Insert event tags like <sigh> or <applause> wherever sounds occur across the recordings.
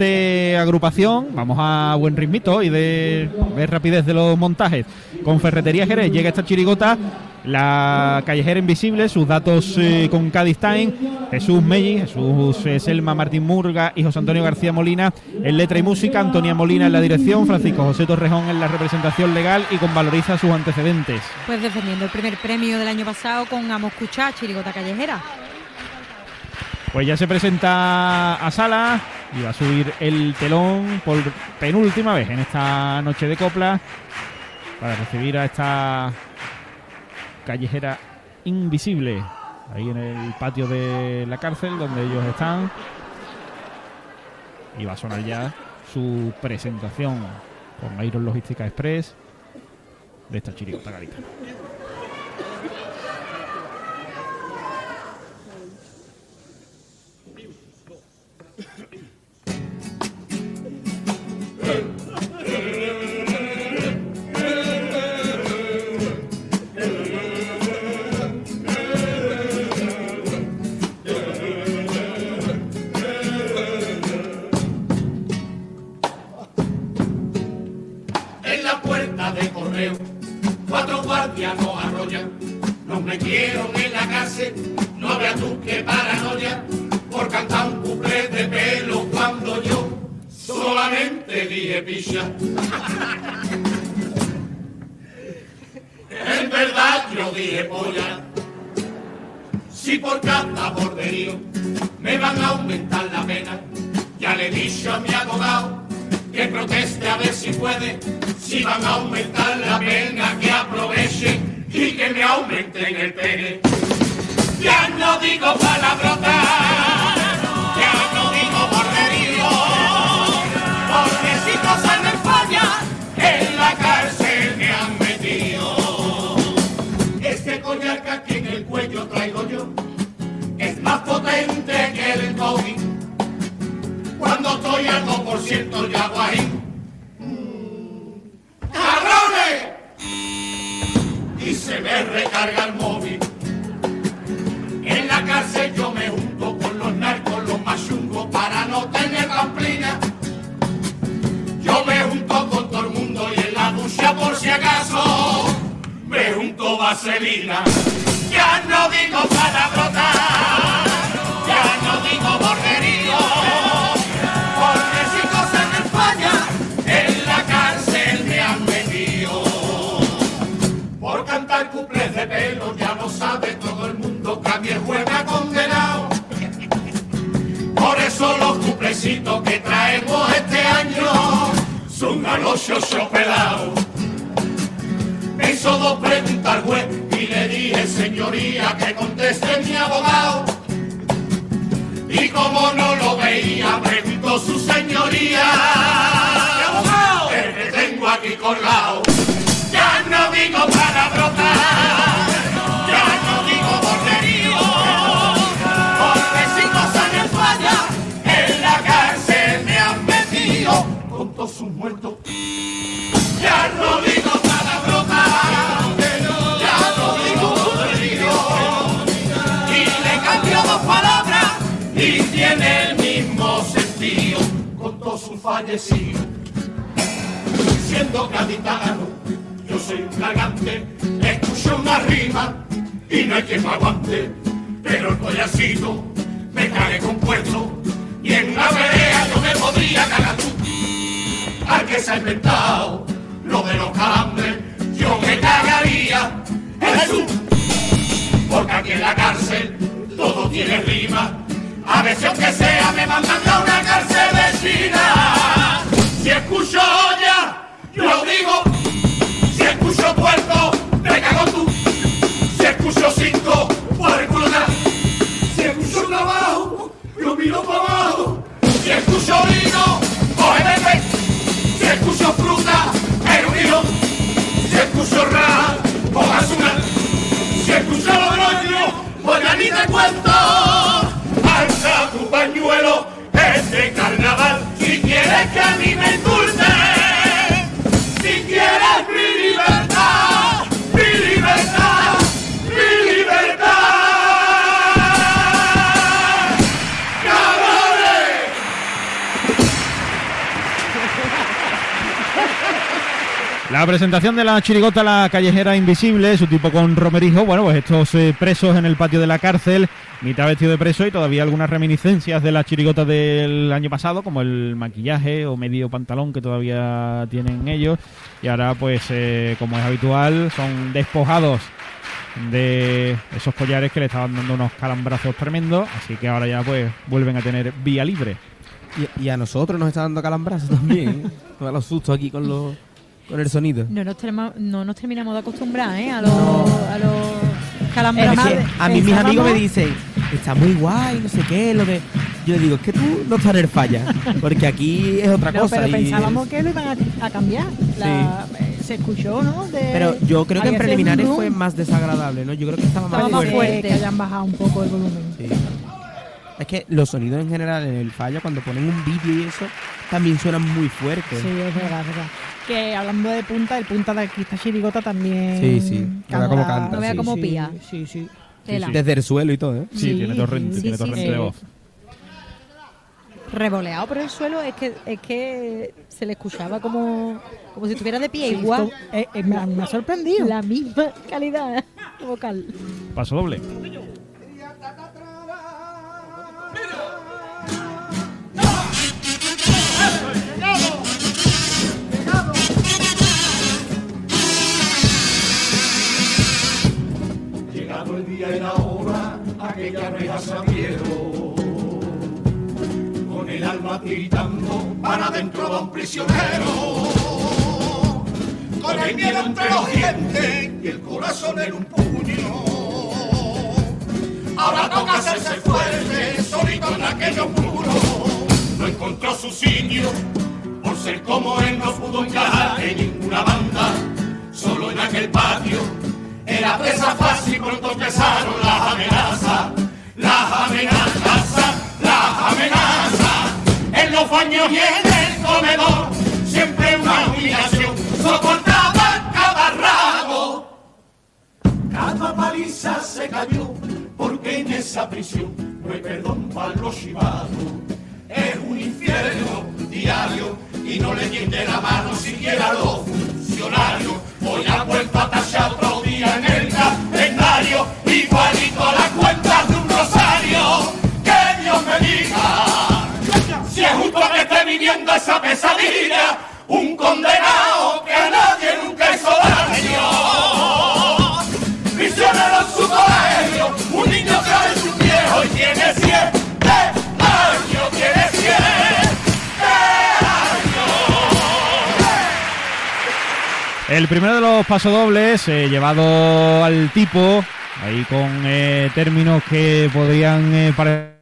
de agrupación, vamos a buen ritmito y de ver rapidez de los montajes. Con Ferretería Jerez llega esta chirigota, la callejera invisible, sus datos eh, con Cádiz Time, Jesús Melli, Jesús eh, Selma Martín Murga y José Antonio García Molina en letra y música, Antonia Molina en la dirección, Francisco José Torrejón en la representación legal y con Valoriza sus antecedentes. Pues defendiendo el primer premio del año pasado con Amos Cuchá, chirigota callejera. Pues ya se presenta a sala y va a subir el telón por penúltima vez en esta noche de copla para recibir a esta callejera invisible ahí en el patio de la cárcel donde ellos están y va a sonar ya su presentación con Iron Logística Express de esta chirigota gaditana. Y que me aumenten el pene. Ya no digo palabrotas, ya no digo borderío, porque si cosas me fallan, en la cárcel me han metido. Este collar que aquí en el cuello traigo yo, es más potente que el COVID. Cuando estoy al 2% ya hago ahí. ¡Cabrones! Se me recarga el móvil. En la cárcel yo me junto con los narcos, los más chungos, para no tener pamplina. Yo me junto con todo el mundo y en la ducha por si acaso me junto vaselina. Ya no digo palabrotas, ya no digo borderío. Pelo, ya lo sabe todo el mundo que a mi el juez me ha condenado. Por eso los cuplecitos que traemos este año son a los chochos pelados. Me hizo dos preguntas al juez y le dije, señoría, que conteste mi abogado. Y como no lo veía, preguntó su señoría. ¿Qué abogado? Tengo aquí colgado. Ya no digo palabrotas, ya todos sus muertos. Ya no digo palabrotas, ya no digo borderío. Y le cambio dos palabras y tiene el mismo sentido con todos sus fallecidos. Siendo gaditano, yo soy un gargante, escucho una rima y no hay quien me aguante. Pero el collarcito me cae compuesto y en una pelea yo me podría cagar tú. Al que se ha inventado lo de los calambres, yo me cagaría en Jesús. Porque aquí en la cárcel todo tiene rima. A veces aunque sea me mandan a una cárcel de China. Si escucho olla, yo digo. Si escucho puerto, me cago tú. Si escucho cinco, por el culo Si escucho trabajo, yo miro para abajo. Si escucho vino. Escucho fruta, el unido. Si escucho ra, cojas una. Si escucho logroño, te cuento. Alza tu pañuelo, este carnaval. Si La presentación de la chirigota La Callejera Invisible, su tipo con Romerijo, bueno, pues estos eh, presos en el patio de la cárcel, mitad vestido de preso y todavía algunas reminiscencias de la chirigota del año pasado, como el maquillaje o medio pantalón que todavía tienen ellos. Y ahora, pues, eh, como es habitual, son despojados de esos collares que le estaban dando unos calambrazos tremendos, así que ahora ya, pues, vuelven a tener vía libre. Y, a nosotros nos está dando calambrazos también. <laughs> ¿eh? Da los sustos aquí con los con el sonido. No nos, terma- no nos terminamos de acostumbrar, ¿eh? A los, a los calambrazos. Es que a mí mis amigos me dicen, está muy guay, no sé qué, lo de... Yo le digo, es que tú no estás en el falla, porque aquí es otra No, cosa. pero y- pensábamos que lo iban a, a cambiar. La- eh, Se escuchó, ¿no? De- Pero yo creo que en preliminares fue más desagradable, ¿no? Yo creo que estaba más Estaba más fuerte. fuerte. Que hayan bajado un poco el volumen. Sí. Es que los sonidos en general en el falla, cuando ponen un vídeo y eso, también suenan muy fuertes. Sí, es verdad, es verdad. Que hablando de punta, el punta de aquí, esta chirigota también. Sí, sí. No vea cómo canta, No vea sí. cómo sí, pía. Sí, sí. Desde el suelo y todo, ¿eh? Sí, Sí, tiene torrente, sí, tiene sí, torrente sí. de voz. Revoleado por el suelo, es que, es que se le escuchaba como, como si estuviera de pie, Sí, igual. esto- eh, eh, me, ha- me ha sorprendido. La misma calidad vocal. Paso doble. Tiritando, para adentro va un prisionero. Con el miedo entre los dientes y el corazón en un puño. Ahora toca hacerse fuerte, solito en aquellos muros. No encontró su sitio, por ser como él no pudo encajar en ninguna banda. Solo en aquel patio era presa fácil, pronto empezaron las amenazas, las amenazas, las amenazas. En los baños y en el comedor, siempre una humillación, soportaba cada rato. Cada paliza se cayó, porque en esa prisión no hay perdón para los chivados. Es un infierno diario y no le tiende la mano siquiera a los funcionarios. Hoy ha vuelto a tachar viviendo esa pesadilla, un condenado que a nadie nunca hizo daño. Prisionero en su colegio, un niño que es un viejo y tiene siete años, tiene siete El primero de los pasodobles, eh, llevado al tipo, ahí con eh, términos que podrían eh, parecer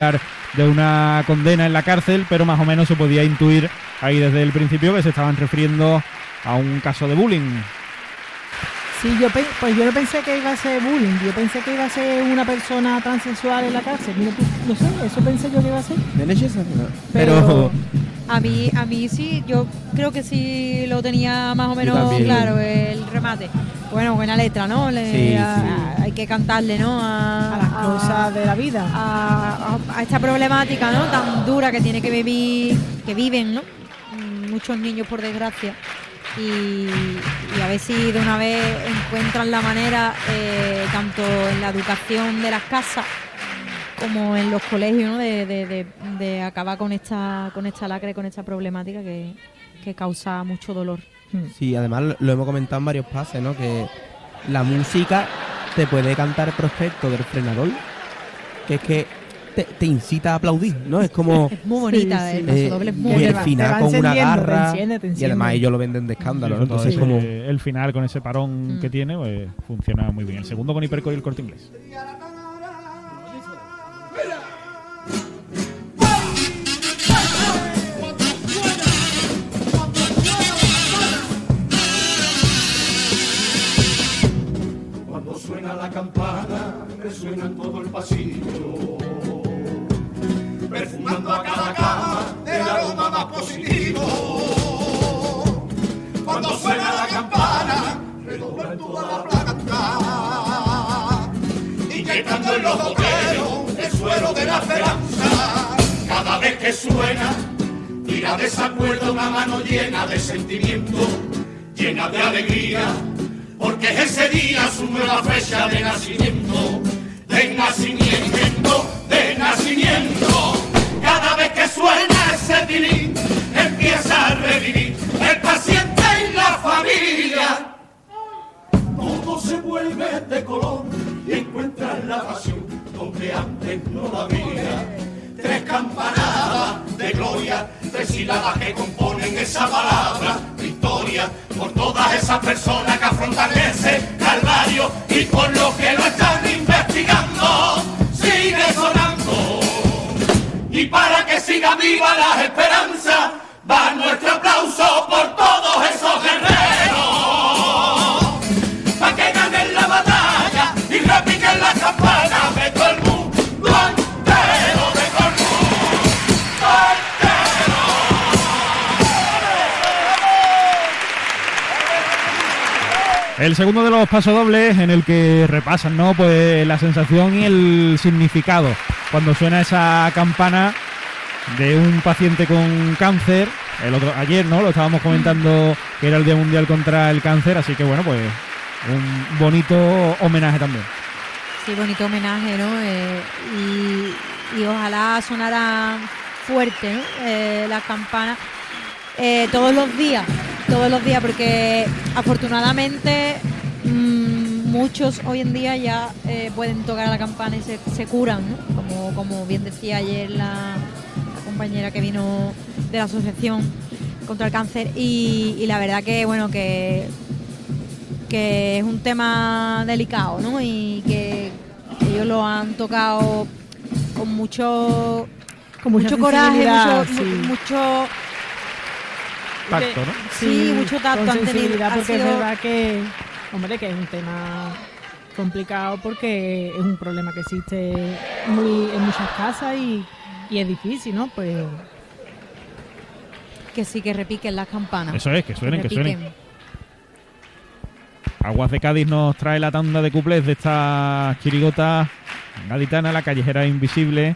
de una condena en la cárcel, pero más o menos se podía intuir ahí desde el principio que se estaban refiriendo a un caso de bullying. Sí, yo pues yo no pensé que iba a ser bullying. Yo pensé que iba a ser una persona transexual en la cárcel. Mira no sé, eso pensé yo que iba a ser. Pero. A mí, a mí sí, yo creo que sí lo tenía más o menos claro el remate. Bueno, buena letra, ¿no? Le- Sí, a- sí. a- hay que cantarle, ¿no? A, a las cosas de la vida. a, a- a esta problemática, ¿no? Tan dura que tiene que vivir, que viven, ¿no? Muchos niños, por desgracia. Y, y a ver si de una vez encuentran la manera, eh, tanto en la educación de las casas como en los colegios, ¿no? de, de- de- de acabar con esta, con esta lacra y con esta problemática que, que causa mucho dolor. Sí, además lo- hemos comentado en varios pases, ¿no? Que la música te puede cantar el prospecto del frenador, que es que te, te incita a aplaudir, ¿no? Es como... <laughs> Es muy bonita, Sí, sí. el paso eh, doble es y muy te el te final con una te garra enciende, te y además ellos lo venden de escándalo, Entonces como... el final con ese parón Mm. que tiene, pues funciona muy bien. El segundo con Hiperco y el corte inglés. Resuena en todo el pasillo, perfumando a cada cama el aroma más positivo. Cuando suena la campana, redobla en toda la planta, inyectando en los boteros el suelo de la esperanza. Cada vez que suena, tira de esa cuerda una mano llena de sentimiento llena de alegría, porque es ese día su nueva fecha de nacimiento, nacimiento, de nacimiento. Cada vez que suena ese tilín, empieza a revivir el paciente y la familia. Todo se vuelve de color y encuentran la pasión donde antes no la había. Tres campanadas de gloria, tres sílabas que componen esa palabra, victoria, por todas esas personas que afrontan ese calvario y por los que lo están Y para que siga viva la esperanza, va nuestro aplauso por todos esos guerreros. Pa' que ganen la batalla y repiquen las campanas de todo el mundo entero, de todo el. El segundo de los pasodobles en el que repasan, ¿no? Pues la sensación y el significado. Cuando suena esa campana de un paciente con cáncer, el otro ayer, ¿no? Lo estábamos comentando que era el Día Mundial contra el Cáncer, así que bueno, pues un bonito homenaje también. Sí, bonito homenaje, ¿no? Eh, y, ojalá sonara fuerte, ¿no? Eh, las campanas eh, todos los días, todos los días, porque afortunadamente mm, muchos hoy en día ya eh, pueden tocar la campana y se, se curan, ¿no? Como, como bien decía ayer la, la compañera que vino de la asociación contra el cáncer y, y la verdad que bueno que que es un tema delicado, ¿no? Y que ellos lo han tocado con mucho, Con mucho coraje, mucho, sí. mu- mucho, Tacto, ¿no? sí, mucho tacto con han tenido. porque sido- es verdad que, hombre, que es un tema complicado porque es un problema que existe muy, en muchas casas y, y es difícil, ¿no? Pues que sí que repiquen las campanas. Eso es, que suenen, que suenen. repiquen. Aguas de Cádiz nos trae la tanda de cuplés de esta chirigota gaditana, la callejera invisible,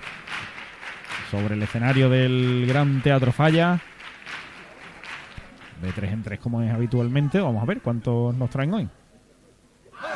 sobre el escenario del Gran Teatro Falla. De tres en tres como es habitualmente. Vamos a ver cuántos nos traen hoy.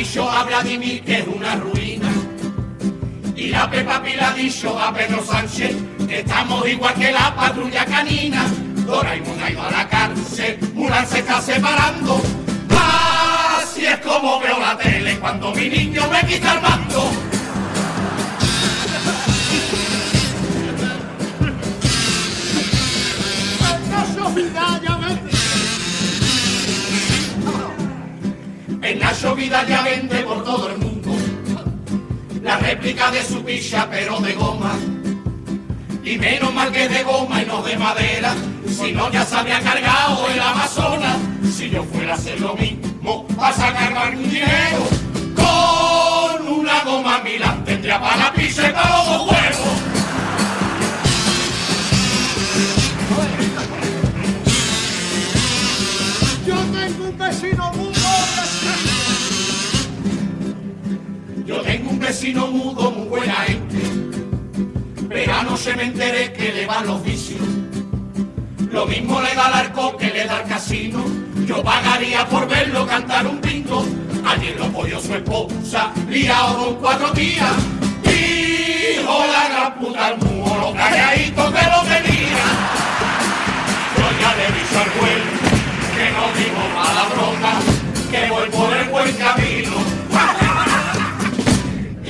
dicho a Vladimir que es una ruina. Y la Pepa Pila ha dicho a Pedro Sánchez que estamos igual que la patrulla canina. Doraemon ha ido a la cárcel, Mulan se está separando. Así es como veo la tele cuando mi niño me quita el mando. En Nacho Vidal ya vende por todo el mundo la réplica de su picha pero de goma. Y menos mal que de goma y no de madera, si no ya se habría cargado el Amazonas. Si yo fuera a hacer lo mismo, a cargar mi dinero. Con una goma Milán tendría para la y para los vecino mudo, muy buena gente. Pero anoche me enteré que le van los vicios. Lo mismo le da al arco que le da al casino. Yo pagaría por verlo cantar un pinto. Ayer lo apoyó su esposa, liado con cuatro días. Hijo la gran puta al mudo, lo calladito que lo tenía. Yo ya le dije al juez que no digo mala broma, que voy por el buen camino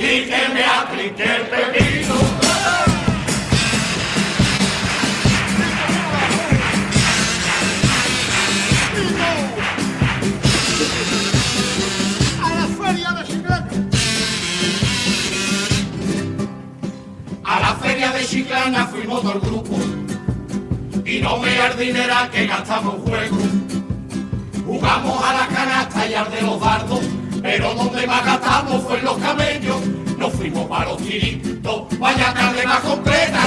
y que me aplique el pepino. A la feria de Chiclana. A la feria de Chiclana fuimos todo el grupo. Y no veas dinera que gastamos juego. Jugamos a la canasta y al de los dardos, pero donde más gastamos fue en los camellos. Fuimos para los tiritos, vaya tarde más completa.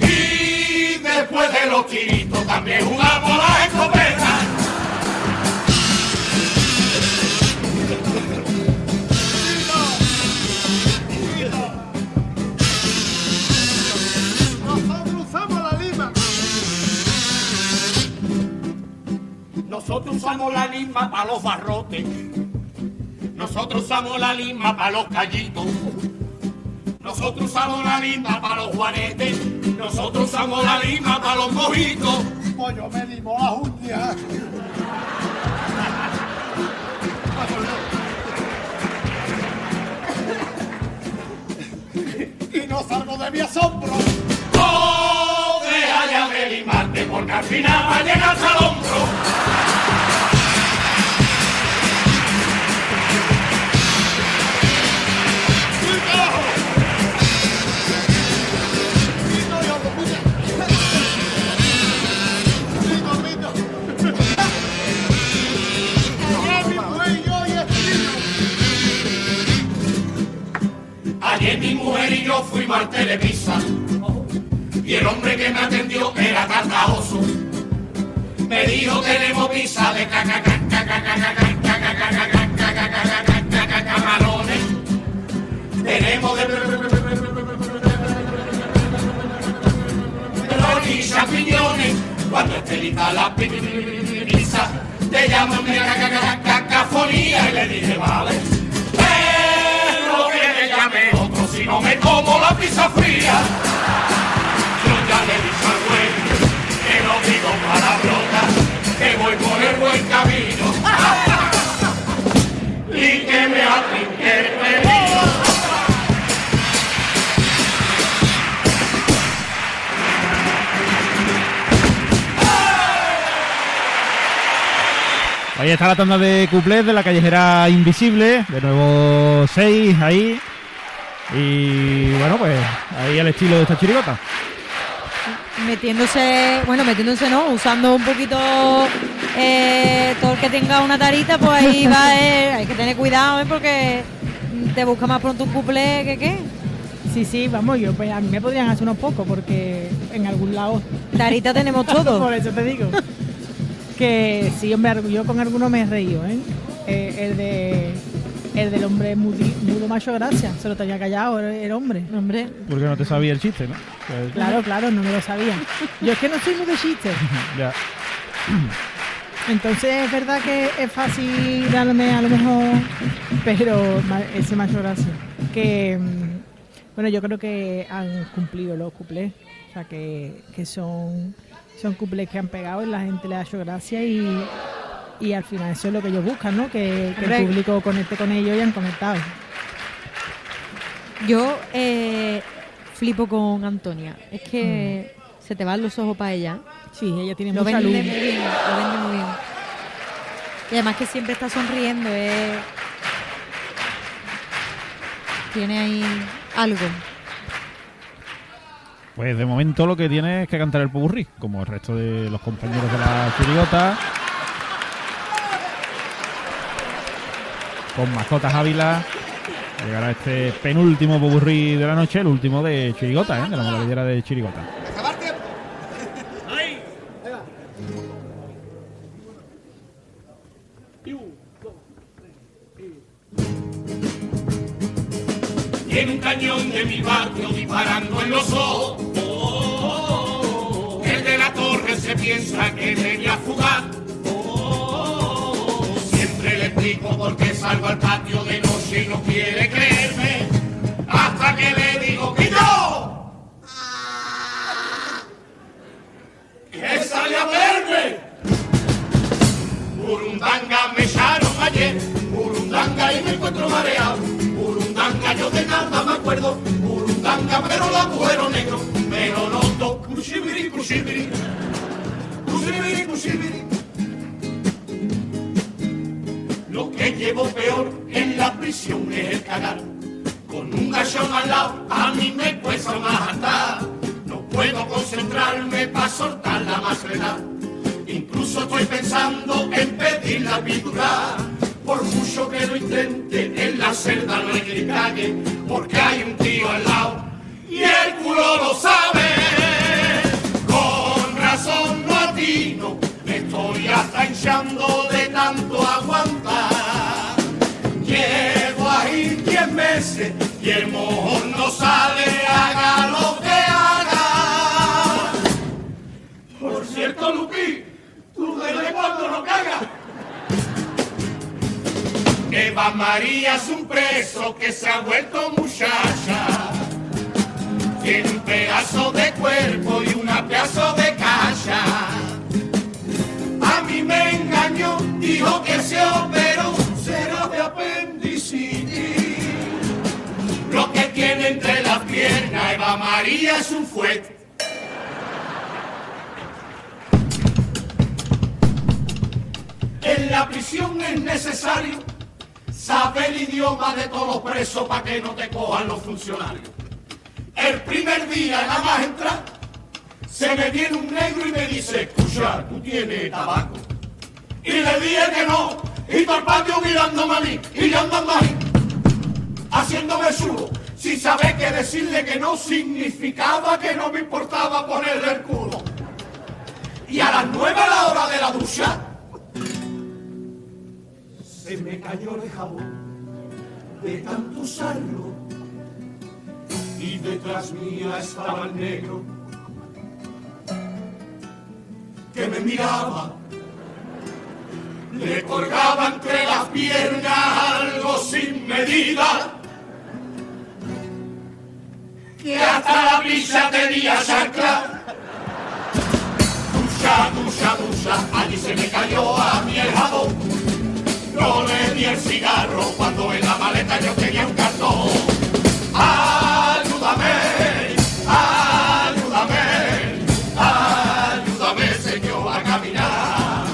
Y después de los tiritos también jugamos la escopeta. Nosotros usamos la lima. Nosotros usamos la lima para los barrotes. Nosotros usamos la lima para los callitos. Nosotros usamos la lima para los juanetes. Nosotros usamos la lima para los mojitos. Pues yo me limo las uñas. Y no salgo de mi asombro. No deja ya de limarte porque al final va a llegar al hombro. mi mujer y yo fuimos al Televisa. Y el hombre que me atendió era cargajoso. Me dijo tenemos pizza de camarones. Tenemos de y champiñones. Cuando esté lista la pizza, te llaman de cacafonía y le dije vale. Ahí está la tanda de cuplés de la callejera invisible. De nuevo seis ahí. Y bueno, pues ahí el estilo de esta chirigota. metiéndose, bueno, metiéndose no, usando un poquito eh, todo el que tenga una tarita, pues ahí <laughs> va, eh, hay que tener cuidado, ¿eh? porque te busca más pronto un cuplé que qué. Sí, sí, vamos, yo pues a mí me podrían hacer unos pocos porque en algún lado Tarita tenemos <laughs> Por todo. eso te digo. <laughs> que sí, hombre, yo con alguno me he reído, ¿eh? Eh, el de el del hombre mudo macho gracia, se lo tenía callado el, el hombre. Hombre, Porque no te sabía el chiste, ¿no? Pues, Claro, claro, no me lo sabía. Yo es que no soy muy de chistes. <laughs> ya. Entonces es verdad que es fácil darme a lo mejor, pero ese macho gracia. Que, mm, bueno, yo creo que han cumplido los cuplés. O sea, que, que son, son cuplés que han pegado y la gente le ha hecho gracia y, y al final eso es lo que ellos buscan, ¿no? Que, el público conecte con ellos y han conectado. yo eh, flipo con Antonia. Es que se te van los ojos para ella. Sí, ella tiene Lo mucha vende luz. muy bien, lo vende muy bien. Y además que siempre está sonriendo, eh. tiene ahí algo. Pues de momento lo que tiene es que cantar el pupurrí, como el resto de los compañeros de la chirigota. Con mascotas Ávila. Llegará este penúltimo popurrí de la noche, el último de chirigota, ¿eh? de la moladillera de chirigota. Salgo al patio de noche y no quiere creerme. Hasta que le digo que yo. <laughs> Que sale a verme. Burundanga me echaron ayer, Burundanga y me encuentro mareado. Burundanga yo de nada me acuerdo, Burundanga pero la agujero negro, me lo noto. Cushibiri, cushibiri, cushibiri, cushibiri. Lo que llevo peor en la prisión es el cagar. Con un gachón al lado, a mí me cuesta más andar. No puedo concentrarme para soltar la macreta. Incluso estoy pensando en pedir la pintura. Por mucho que lo intente, en la celda no hay que calle, porque hay un tío al lado y el culo lo sabe. Con razón no atino, me estoy hasta hinchando y el mojón no sale, haga lo que haga. Por cierto, Lupi, tú desde cuando no cagas. Eva María es un preso que se ha vuelto muchacha. Tiene un pedazo de cuerpo y una pedazo de cacha. A mí me engañó, dijo que se operó, tiene entre las piernas Eva María es un fuete. En la prisión es necesario saber el idioma de todos los presos para que no te cojan los funcionarios. El primer día, nada más entrar, se me viene un negro y me dice, escucha, tú tienes tabaco. Y le dije que no, y todo el patio mirándome a mí, y yo andando ahí, haciéndome chulo, sin saber que decirle que no significaba que no me importaba ponerle el culo. Y a las nueve a la hora de la ducha, se me cayó el jabón de tanto usarlo y detrás mía estaba el negro que me miraba. Le colgaba entre las piernas algo sin medida que hasta la brisa tenía chancla. Ducha, ducha, ducha, allí se me cayó a mi el jabón. No le di el cigarro cuando en la maleta yo tenía un cartón. Ayúdame, ayúdame, ayúdame, Señor, a caminar.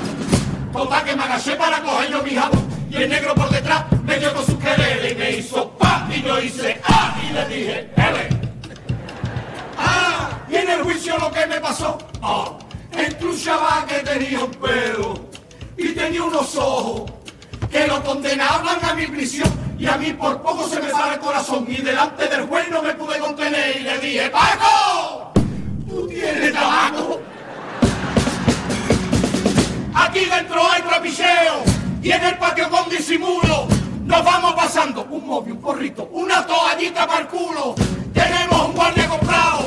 Total que me agaché para coger yo mi jabón y el negro por detrás me dio con su querer y me hizo pa y yo hice ah y le dije, ele. El juicio lo que me pasó, ah, entre que tenía un pelo y tenía unos ojos que lo condenaban a mi prisión y a mí por poco se me sale el corazón y delante del juez no me pude contener y le dije, Paco, tú tienes tabaco. Aquí dentro hay trapicheo y en el patio con disimulo nos vamos pasando un móvil, un porrito, una toallita para el culo. Tenemos un guardia comprado,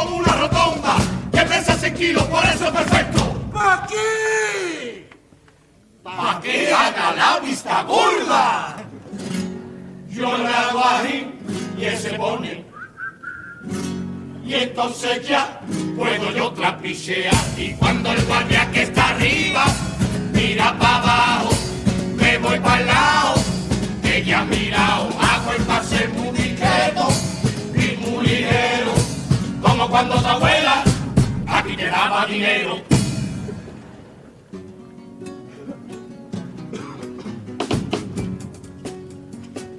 como una rotonda, que pesa 100 kilos, por eso es perfecto. ¡Aquí! ¿Para que haga la vista gorda? Yo le hago ahí y él se pone. Y entonces ya puedo yo trapichear. Y cuando el guardia que está arriba mira para abajo, me voy para el lado. Ella ha mirado, hago el pase muy discreto cuando tu abuela aquí te daba dinero.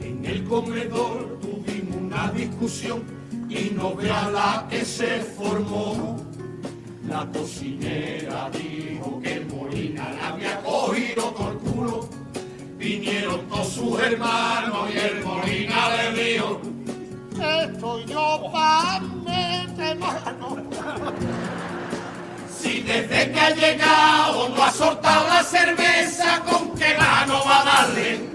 En el comedor tuvimos una discusión y no vea la que se formó. La cocinera dijo que el Molina la había cogido por culo. Vinieron todos sus hermanos y el Molina le dijo, estoy yo para meter mano. Si desde que ha llegado no ha soltado la cerveza, ¿con qué gano va a darle?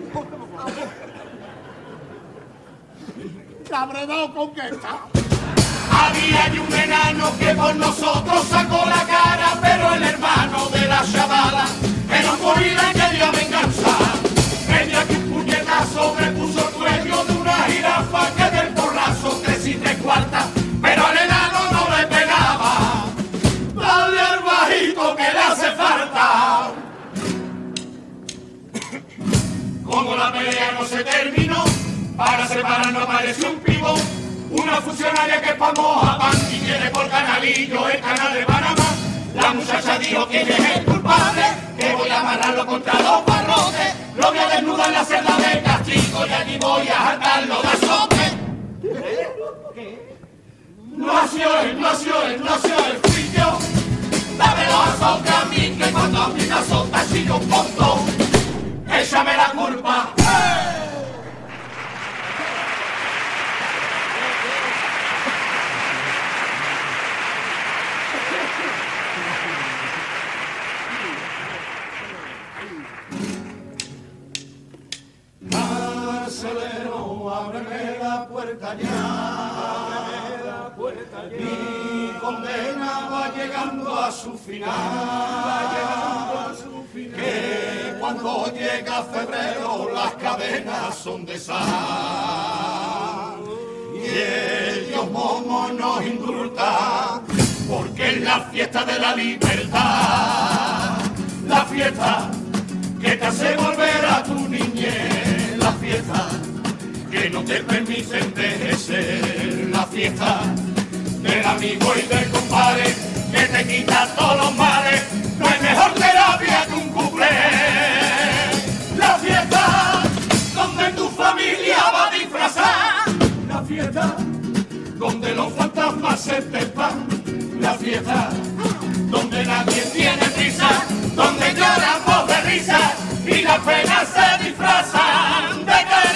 Cabredado con que está. Había allí un enano que por nosotros sacó la cara, pero el hermano de la chavala era un gorila y quería venganza. Dio aquí un puñetazo, me puso el cuello de una jirafa que del cuartas, pero al enano no le pegaba. Dale al bajito que le hace falta. Como la pelea no se terminó, para separarnos apareció un pivo, una funcionaria que es famosa, pan y quiere por canalillo el canal de Panamá. La muchacha dijo que es el culpable, que voy a amarrarlo contra los barrotes, lo voy a desnudar en la celda de castigo y allí voy a saltarlo de azote. Nació, él nació, él nació, fui yo. Dámelo a a mí, que cuando a me azota si yo pongo, échame la culpa. Marcelero, ábreme la puerta ya. Mi condena va llegando a su final. Que cuando llega febrero las cadenas son de sal. Y ellos momos nos indultan porque es la fiesta de la libertad. La fiesta que te hace volver a tu niñez, la fiesta que no te permite envejecer, la fiesta del amigo y del compadre que te quita todos los males, no hay mejor terapia que un cumple. La fiesta donde tu familia va a disfrazar, la fiesta donde los fantasmas se espepan, la fiesta donde nadie tiene prisa, donde lloran voz de risa y las penas se disfrazan de carga.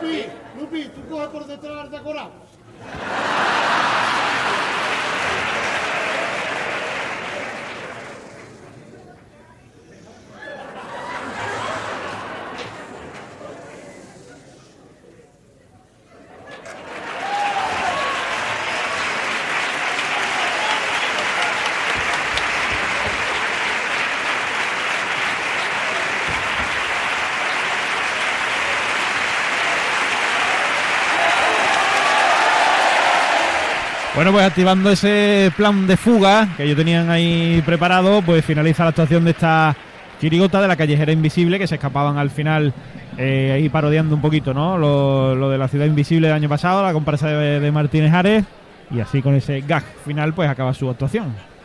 Lupi, Lupi, tú coge por Bueno, pues activando ese plan de fuga que ellos tenían ahí preparado, pues finaliza la actuación de esta chirigota de la callejera invisible que se escapaban al final eh, ahí parodiando un poquito, ¿no? Lo, lo de la ciudad invisible del año pasado, la comparsa de, Martínez Ares y así con ese gag final pues acaba su actuación.